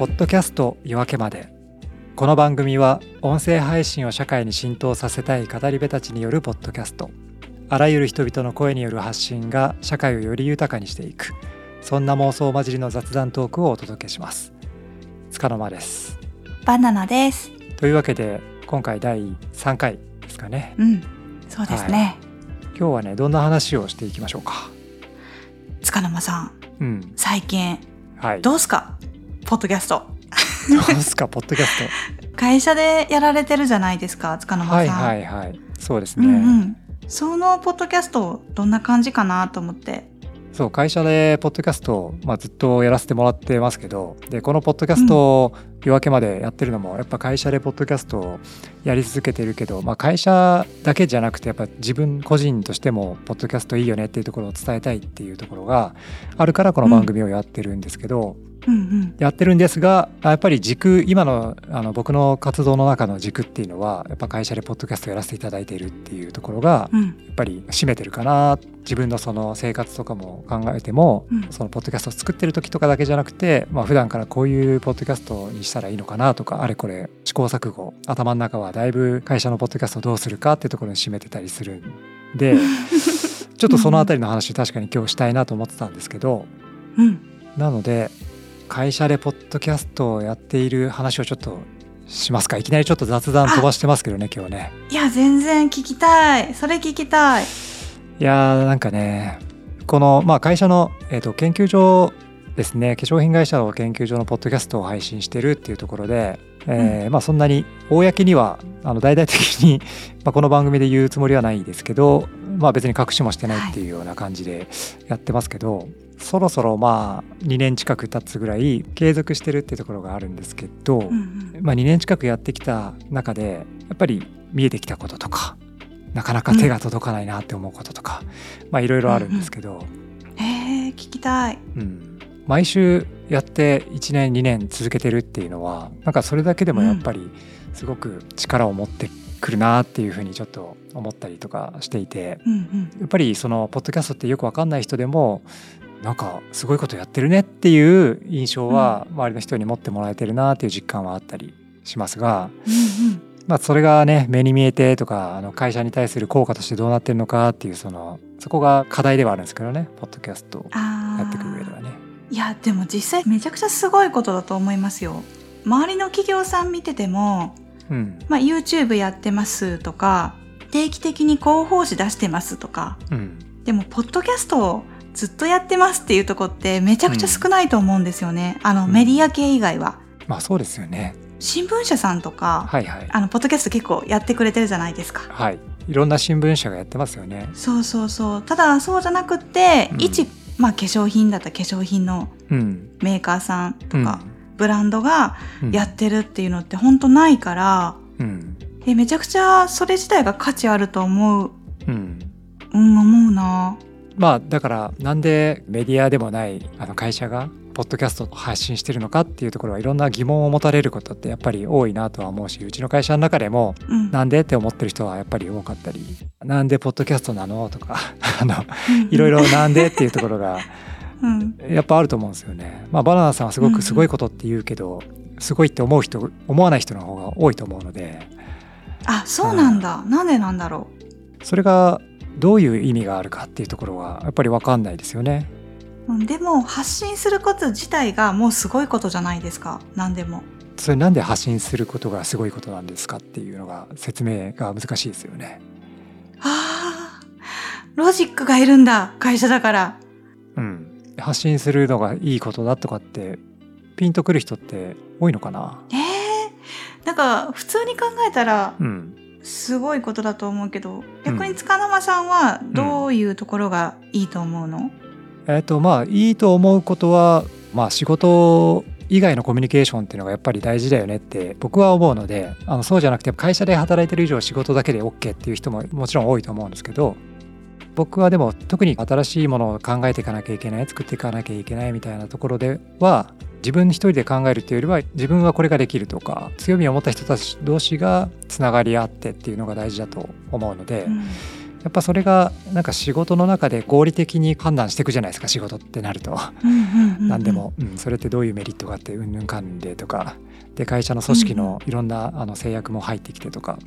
ポッドキャスト夜明けまで。この番組は音声配信を社会に浸透させたい語り部たちによるポッドキャスト。あらゆる人々の声による発信が社会をより豊かにしていく。そんな妄想混じりの雑談トークをお届けします。塚の間です。バナナです。というわけで今回第3回ですかね。うん、そうですね。今日はねどんな話をしていきましょうか。塚沼さん、うん。最近はい。どうすか？ポッドキャスト。どうですか ポッドキャス会社でやられてるじゃないですか、塚ト沼さん。はいはいはいそうですうね、んうん。そのポッドキャストどんな感じかなと思って。そう会社でポッドキャストを、まあ、ずっとやらせてもらってますけどでこのポッドキャストを夜明けまでやってるのもやっぱ会社でポッドキャストをやり続けてるけど、まあ、会社だけじゃなくてやっぱ自分個人としてもポッドキャストいいよねっていうところを伝えたいっていうところがあるからこの番組をやってるんですけど、うんうん。やってるんですがやっぱり軸今のあの僕の活動の中の軸っていうのはやっぱ会社でポッドキャストやらせていただいているっていうところがうん。やっぱり占めてるかな。自分のその生活とかも考えても、うん。そのポッドキャストを作ってる時とかだけじゃなくて、まあ普段からこういうポッドキャストにしたらいいのかなとかあれこれ試行錯誤頭の中はだいぶ会社のポッドキャストをどうするかっていうところに占めてたりするんで ちょっとそのあたりの話確かに今日したいなと思ってたんですけどうん。なので会社でポッドキャストをやっている話をちょっとしますかいきなりちょっと雑談飛ばしてますけどね今日ね。いや、全然聞きたい。それ聞きたい。いやーなんかねこの、まあ、会社の、えー、と研究所ですね化粧品会社の研究所のポッドキャストを配信してるっていうところで、えーまあ、そんなに公にはあの大々的にまあこの番組で言うつもりはないですけど、まあ、別に隠しもしてないっていうような感じでやってますけど、そろそろまあ2年近く経つぐらい継続してるってところがあるんですけど、うんうん。まあ、2年近くやってきた中でやっぱり見えてきたこととかなかなか手が届かないなって思うこととか、まあいろいろあるんですけど、えー、聞きたい。うん毎週やって1年2年続けてるっていうのはなんかそれだけでもやっぱりすごく力を持ってくるなっていうふうにちょっと思ったりとかしていてうんうん。やっぱりそのポッドキャストってよくわかんない人でもなんかすごいことやってるねっていう印象は周りの人に持ってもらえてるなっていう実感はあったりしますが。まあ、それがね目に見えてとかあの会社に対する効果としてどうなってるのかっていうそのそこが課題ではあるんですけどねポッドキャストやっていく上ではね。いやでも実際めちゃくちゃすごいことだと思いますよ。周りの企業さん見てても、うん。まあ、YouTube やってますとか定期的に広報誌出してますとかうん。でもポッドキャストをずっとやってますっていうとこってめちゃくちゃ少ないと思うんですよね、あのうんメディア系以外はまあそうですよね。新聞社さんとか、はいはい。あのポッドキャスト結構やってくれてるじゃないですかはい。いろんな新聞社がやってますよね。そうそうそうただそうじゃなくって、うん一、まあ、化粧品だったら化粧品のうん。メーカーさんとうんか、ブランドがうんやってるっていうのって本当ないから、うん。えめちゃくちゃそれ自体が価値あると思ううん。うん思うなまあだからなんでメディアでもないあの会社がポッドキャストを発信してるのかっていうところはいろんな疑問を持たれることってやっぱり多いなとは思うしうちの会社の中でもうん。なんでって思ってる人はやっぱり多かったりなんでポッドキャストなのとかあのうん。いろいろなんでっていうところが うん。やっぱあると思うんですよね。まあバナナさんはすごくすごいことって言うけど、すごいって思う人思わない人の方が多いと思うので。あそうなんだ、なんでなんだろそれがどういう意味があるかっていうところはやっぱり分かんないですよね。でも発信すること自体がもうすごいことじゃないですか。何でも。それなんで発信することがすごいことなんですかっていうのが説明が難しいですよね。あー。ロジックがいるんだ会社だから。うん、発信するのがいいことだとかってピンとくる人って多いのかな？えー、なんか普通に考えたらうん、すごいことだと思うけど逆に塚沼さんはどういうところがいいと思うの、えっ、とまあいいと思うことはまあ仕事以外のコミュニケーションっていうのがやっぱり大事だよねって僕は思うのであのそうじゃなくて会社で働いてる以上仕事だけで OK っていう人ももちろん多いと思うんですけど僕はでも特に新しいものを考えていかなきゃいけない作っていかなきゃいけないみたいなところでは自分一人で考えるっていうよりは自分はこれができるとか強みを持った人たち同士がつながり合ってっていうのが大事だと思うので、うん。やっぱそれがなんか仕事の中で合理的に判断していくじゃないですか仕事ってなると。何でも、うん、それってどういうメリットがあってうんぬんかん。でとかで会社の組織のいろんなあの制約も入ってきてとか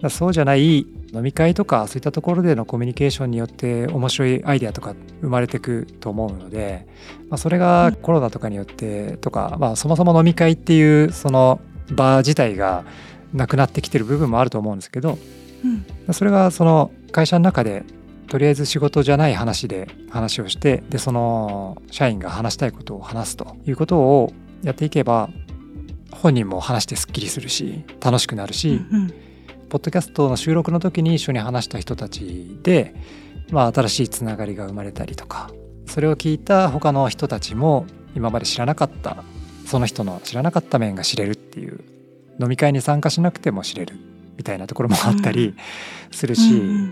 だそうじゃない飲み会とかそういったところでのコミュニケーションによって面白いアイデアとか生まれてくと思うので、まあ、それがコロナとかによってとか、まあ、そもそも飲み会っていうその場自体がなくなってきてる部分もあると思うんですけどうん。それがその会社の中でとりあえず仕事じゃない話で話をしてでその社員が話したいことを話すということをやっていけば本人も話してすっきりするし楽しくなるし、うんうんポッドキャストの収録の時に一緒に話した人たちで、まあ、新しいつながりが生まれたりとかそれを聞いた他の人たちも今まで知らなかったその人の知らなかった面が知れるっていう飲み会に参加しなくても知れるみたいなところもあったりするし、うん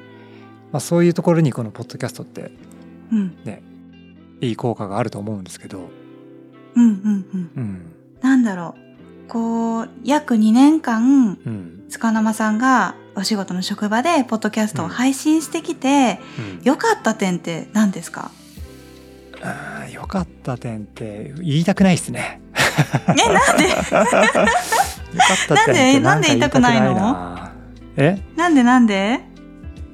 まあ、そういうところにこのポッドキャストってうん。いい効果があると思うんですけど、うんうんうん。うん。なんだろうこう約2年間うん。塚生さんがお仕事の職場でポッドキャストを配信してきて、うん。良かった点って何ですか？良かった点って言いたくないですね。え なんで？なんで？なんで言いたくないのなえ？なんで？なんで？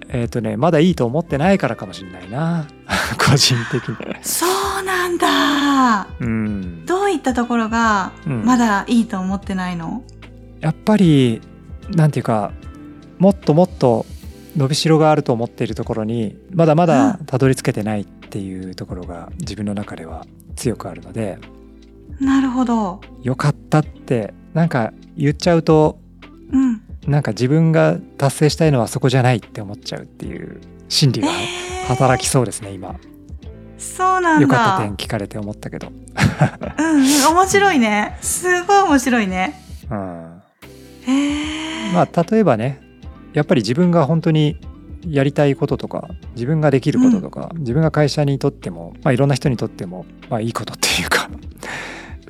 えっ、とねまだいいと思ってないからかもしれないな。個人的に。そうなんだ。うん、どういったところがうん。まだいいと思ってないの、やっぱりなんていうかもっともっと伸びしろがあると思っているところにまだまだたどり着けてないっていうところが自分の中では強くあるのでなるほど。良かったってなんか言っちゃうとうん。なんか自分が達成したいのはそこじゃないって思っちゃうっていう心理がえー。働きそうですね今そうなんだ。良かった点聞かれて思ったけど、うんうん面白いね。すごい面白いね。うん、へえ。まあ例えばねやっぱり自分が本当にやりたいこととか自分ができることとか、自分が会社にとっても、まあ、いろんな人にとっても、まあ、いいことっていうか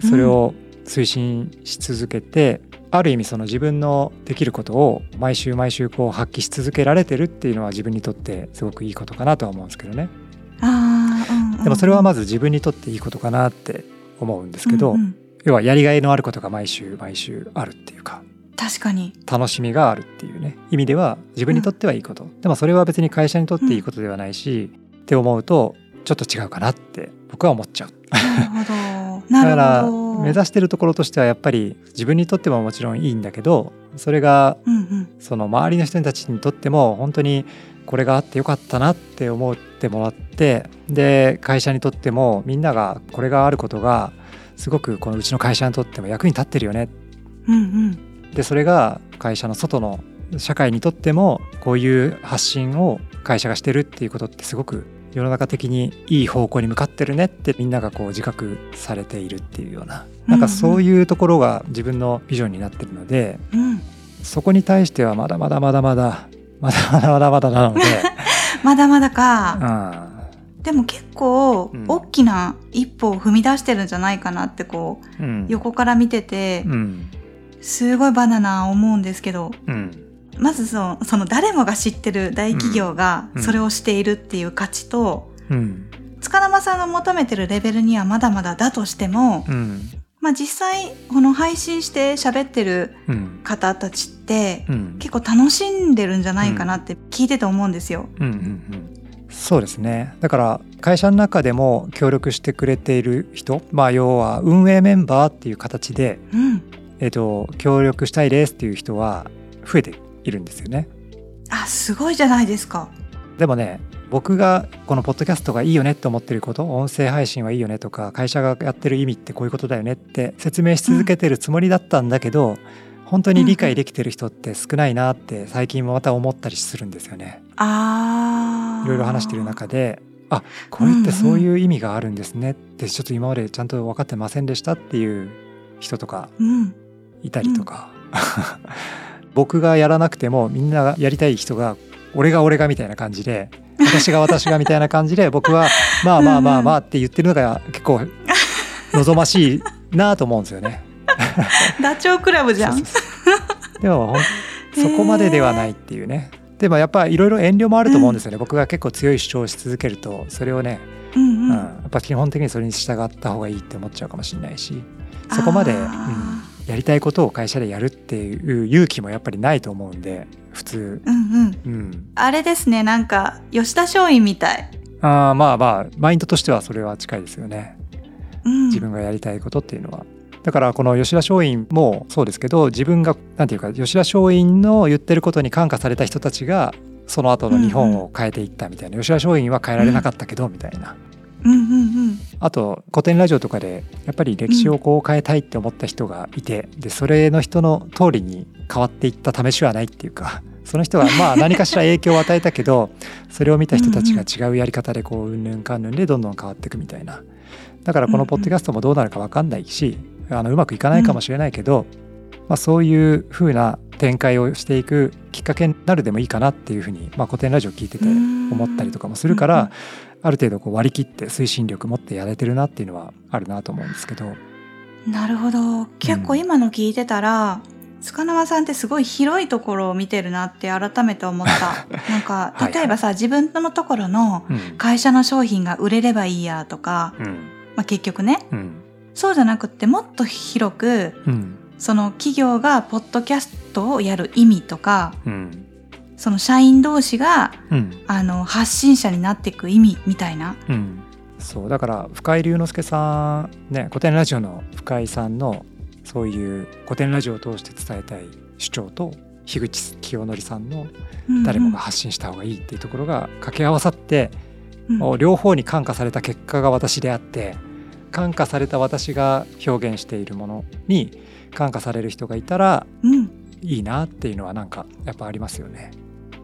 それを推進し続けて、ある意味その自分のできることを毎週毎週こう発揮し続けられてるっていうのは自分にとってすごくいいことかなとは思うんですけどね。あー、うんうん、でもそれはまずず自分にとっていいことかなって思うんですけど、うんうん。要はやりがいのあることが毎週毎週あるっていうか確かに。楽しみがあるっていうね意味では自分にとってはいいこと、でもそれは別に会社にとっていいことではないし、って思うとちょっと違うかなって僕は思っちゃう。なるほど。だかなら目指してるところとしてはやっぱり自分にとってももちろんいいんだけどそれがうんうん。その周りの人たちにとっても本当にこれがあってよかったなって思ってもらってで会社にとってもみんながこれがあることがすごくこのうちの会社にとっても役に立ってるよね。うんうん。でそれが会社の外の社会にとってもこういう発信を会社がしてるっていうことってすごく世の中的にいい方向に向かってるねってみんながこう自覚されているっていうような。なんかそういうところが自分のビジョンになってるのでうん。そこに対してはまだまだまだまだまだまだまだまだなので、まだまだうか、ん。でも結構うん。大きな一歩を踏み出してるんじゃないかなってこううん。横から見ててうん。すごいバナナ思うんですけどうん。まずそのその誰もが知ってる大企業がうん。それをしているっていう価値と、うん。塚生さんが求めてるレベルにはまだまだだとしても、うんまあ実際この配信して喋ってるうん方たちってうん結構楽しんでるんじゃないかなって聞いてて思うんですよ。うんうんうんそうですねだから会社の中でも協力してくれている人まあ要は運営メンバーっていう形で、うん。えっと協力したいですっていう人は増えているんですよねあ、すごいじゃないですか。でもね僕がこのポッドキャストがいいよねって思ってること音声配信はいいよねとか会社がやってる意味ってこういうことだよねって説明し続けてるつもりだったんだけど、本当に理解できてる人って少ないなって最近もまた思ったりするんですよね。ああ。いろいろ話してる中であこれってそういう意味があるんですねってちょっと今までちゃんと分かってませんでしたっていう人とかうん。いたりとか、僕がやらなくてもみんながやりたい人が俺が俺がみたいな感じで私が私がみたいな感じで僕はまあまあまあまあって言ってるのが結構望ましいなと思うんですよね。ダチョウ倶楽部じゃん。そうそうそうでもそこまでではないっていうね。でもやっぱいろいろ遠慮もあると思うんですよね、僕が結構強い主張をし続けるとそれをね、うんうんうん。やっぱ基本的にそれに従った方がいいって思っちゃうかもしれないしそこまで、うんあやりたいことを会社でやるっていう勇気もやっぱりないと思うんで普通、ーうんうん。うん、あれですね、なんか、吉田松陰みたい。あーまあまあマインドとしてはそれは近いですよねうん。自分がやりたいことっていうのは。だからこの吉田松陰もそうですけど自分がなんていうか吉田松陰の言ってることに感化された人たちがその後の日本を変えていったみたいな、吉田松陰は変えられなかったけどみたいな、うんあと古典ラジオとかでやっぱり歴史をこう変えたいって思った人がいて、でそれの人の通りに変わっていった試しはないっていうか その人がまあ何かしら影響を与えたけどそれを見た人たちが違うやり方でこううんぬんかんぬんでどんどん変わっていくみたいな。だからこのポッドキャストもどうなるか分かんないしあのうまくいかないかもしれないけど、まあ、そういう風な展開をしていくきっかけになるでもいいかなっていうふうに、まあ、古典ラジオ聞いてて思ったりとかもするから、ある程度こう割り切って推進力持ってやれてるなっていうのはあるなと思うんですけど。なるほど。結構今の聞いてたら、塚縄さんってすごい広いところを見てるなって改めて思った。なんかはいはい、例えばさ、自分のところのうん会社の商品が売れればいいやとか、うんまあ、結局ね、うんそうじゃなくってもっと広く、うんその企業がポッドキャストをやる意味とか、うんその社員同士がうん。あの発信者になっていく意味みたいな。うん。そうだから深井龍之介さんね古典ラジオの深井さんのそういう古典ラジオを通して伝えたい主張と樋口清則さんの誰もが発信した方がいいっていうところが掛け合わさって、うん。もう両方に感化された結果が私であって感化された私が表現しているものに感化される人がいたらうん。いいなっていうのはなんかやっぱありますよね。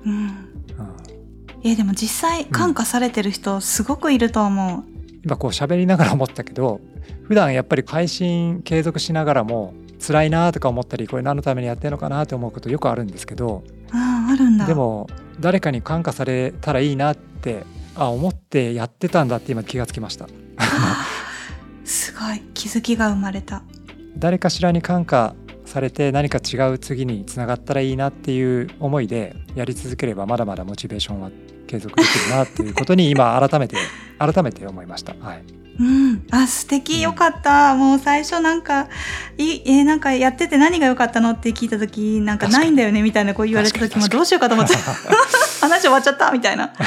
うんうん、えでも実際感化されてる人すごくいると思う。今こう喋りながら思ったけど 普段やっぱり配信継続しながらも辛いなとか思ったりこれ何のためにやってるのかなと思うことよくあるんですけどあああるんだ。でも誰かに感化されたらいいなってあ思ってやってたんだって今気がつきました。すごい気づきが生まれた。誰かしらに感化されて何か違う次につながったらいいなっていう思いでやり続ければまだまだモチベーションは継続できるなっていうことに今改めて 改めて思いました。はい、うん、あ素敵。よかった。もう最初なんかいえーなんかやってて何が良かったのって聞いた時なんかないんだよねみたいなこう言われた時もどうしようかと思って。話終わっちゃったみたいな。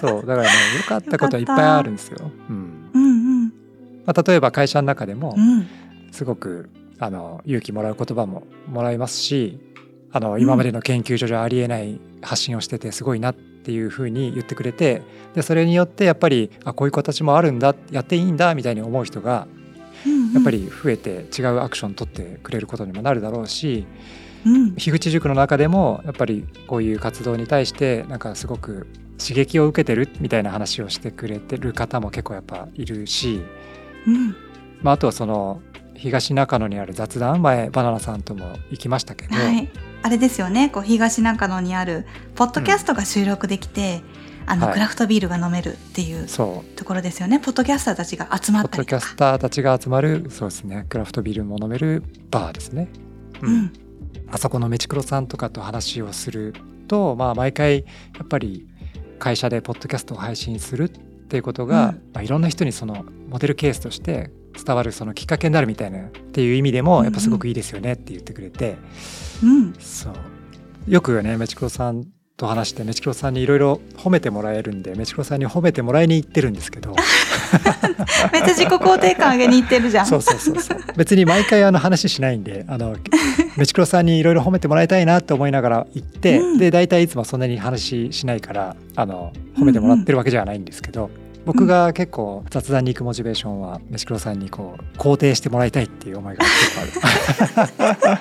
そうだからね良かったことはいっぱいあるんですよ。うん。うんうん。まあ、例えば会社の中でもうんすごくあの勇気もらう言葉ももらいますしあの今までの研究所じゃありえない発信をしててすごいなっていうふうに言ってくれてでそれによってやっぱりあこういう形もあるんだやっていいんだみたいに思う人がやっぱり増えて違うアクション取ってくれることにもなるだろうしうん。樋口塾の中でもやっぱりこういう活動に対してなんかすごく刺激を受けてるみたいな話をしてくれてる方も結構やっぱいるし、うん。まあ、あとはその東中野にある雑談前バナナさんとも行きましたけど、はい。あれですよね、こう東中野にあるポッドキャストが収録できて、あの、はいクラフトビールが飲めるっていうところですよね。ポッドキャスターたちが集まポッドキャ。スターたちが集まるそうですねクラフトビールも飲めるバーですね。ううんん。あそこのメチクロさんとかと話をすると、まあ、毎回やっぱり会社でポッドキャストを配信するっていうことが、うんまあ、いろんな人にそのモデルケースとして伝わるそのきっかけになるみたいなっていう意味でもやっぱすごくいいですよねって言ってくれて、うん。そう。よくねメチクロさんと話してメチクロさんにいろいろ褒めてもらえるんでメチクロさんに褒めてもらいに行ってるんですけど。めっちゃ自己肯定感上げに行ってるじゃん。そうそうそう。そう別に毎回あの話しないんであの メチクロさんにいろいろ褒めてもらいたいなって思いながら行って、うん。で大体いつもそんなに話しないからあの褒めてもらってるわけじゃないんですけど、僕が結構雑談に行くモチベーションはメチクロさんにこう肯定してもらいたいっていう思いが結構ある。あ、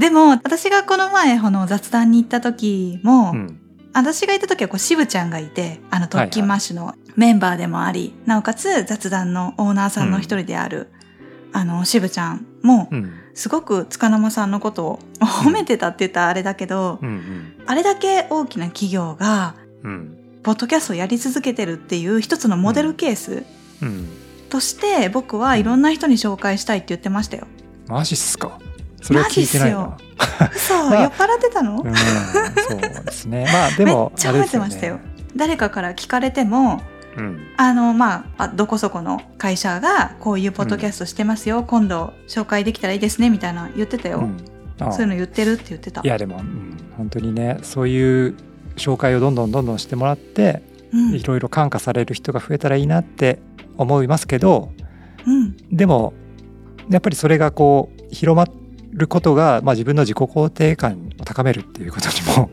でも、私がこの前、この雑談に行った時も、うん。私が行った時はこう、渋ちゃんがいて、あの、特勤マッシュのメンバーでもあり、なおかつ雑談のオーナーさんの一人である、あの、渋ちゃんもう、ん。すごく塚生さんのことを褒めてたって言ったらあれだけど、うんあれだけ大きな企業が、うんうんポッドキャストをやり続けてるっていう一つのモデルケースうん。として、僕はいろんな人に紹介したいって言ってましたよ。マジっすか？それは聞いてないな。マ嘘、まあ酔っ払ってたの、うんそうですね。まあ でもめっちゃ覚えあれですよ。てましたよね。誰かから聞かれてもうん。あのまああどこそこの会社がこういうポッドキャストしてますよ、今度紹介できたらいいですねみたいな言ってたよ、うん。あ。そういうの言ってるって言ってた。いやでも、うん、本当にねそういう紹介をどんどんどんどんしてもらってうん。いろいろ感化される人が増えたらいいなって思いますけどうん。でもやっぱりそれがこう広まることが、まあ、自分の自己肯定感を高めるっていうことにも、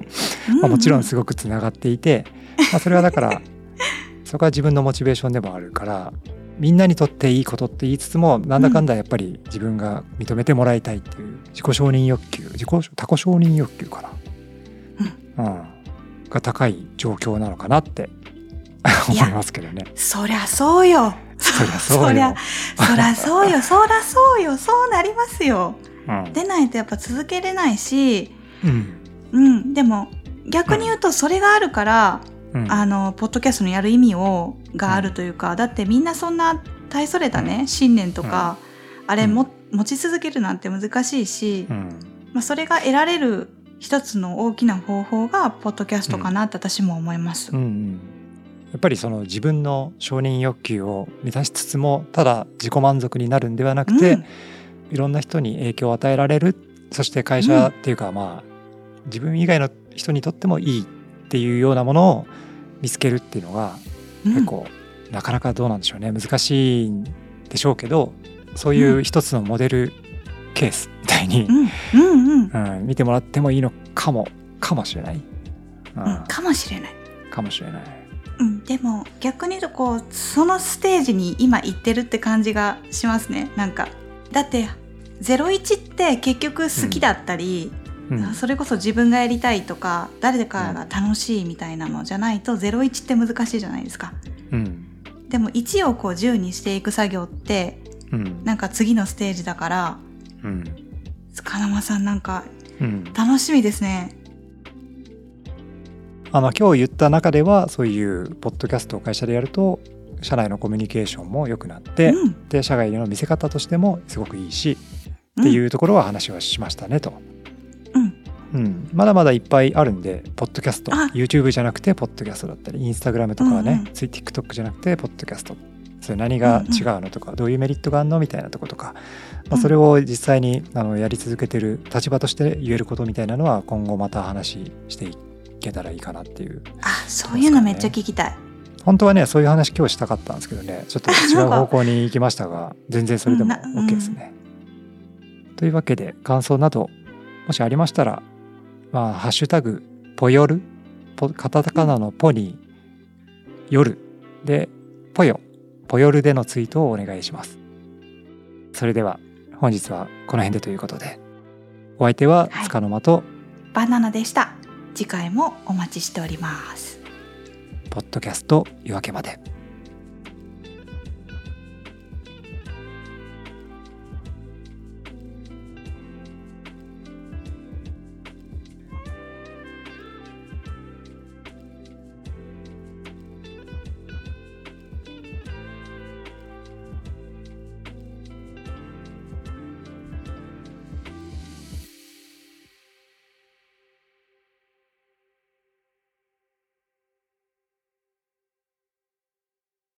まあ、もちろんすごくつながっていて、まあ、それはだから そこは自分のモチベーションでもあるからみんなにとっていいことって言いつつもなんだかんだやっぱり自分が認めてもらいたいっていう自己承認欲求自己他己承認欲求かな、うんが高い状況なのかなって思いますけどね。そりゃそうよ。そりゃそうよ。そりゃそうよ。そりゃそうよ。そうなりますよ。うん。でないとやっぱ続けれないし。うん。うん。でも逆に言うとそれがあるから、うん。あのポッドキャストのやる意味をがあるというか、だってみんなそんな大それたね、うん。信念とか、あれうんも、持ち続けるなんて難しいし、うん。まあ、それが得られる一つの大きな方法がポッドキャストかなって私も思います。うんうん。やっぱりその自分の承認欲求を満たしつつもただ自己満足になるんではなくて、うん。いろんな人に影響を与えられる。そして会社っていうかまあ自分以外の人にとってもいいっていうようなものを見つけるっていうのがうん。結構なかなかどうなんでしょうね。難しいんでしょうけどそういう一つのモデルケースいに、うんうんうん。うん見てもらってもいいのかもかもしれない、うん。うん、かもしれない。かもしれない。うん、でも逆に言うとこうそのステージに今行ってるって感じがしますね。なんかだって01って結局好きだったり、うん。それこそ自分がやりたいとか誰かが楽しいみたいなのじゃないと01って難しいじゃないですか。うん。でも1をこう10にしていく作業ってうん。なんか次のステージだからうん金間さんなんかうん。楽しみですね。あの今日言った中ではそういうポッドキャストを会社でやると社内のコミュニケーションも良くなって、うん。で社外での見せ方としてもすごくいいし、っていうところは話はしましたねと。うん。うん、まだまだいっぱいあるんでポッドキャスト。あ。YouTube じゃなくてポッドキャストだったりインスタグラムとかはね、うんうん。TikTok じゃなくてポッドキャストそれ何が違うのとか、どういうメリットがあるのみたいなとことか、まあ、それを実際にあのやり続けてる立場として言えることみたいなのは今後また話していけたらいいかなっていう。あそういうのめっちゃ聞きたい。本当はねそういう話今日したかったんですけどね。ちょっと違う方向に行きましたが全然それでも OK ですね。というわけで感想などもしありましたらまあ「ハッシュタグポヨル」ポカタカナのポに「夜」で「ポヨ」ポヨルでのツイートをお願いします。それでは本日はこの辺でということでお相手ははいつかの間とバナナでした次回もお待ちしておりますポッドキャスト夜明けまで。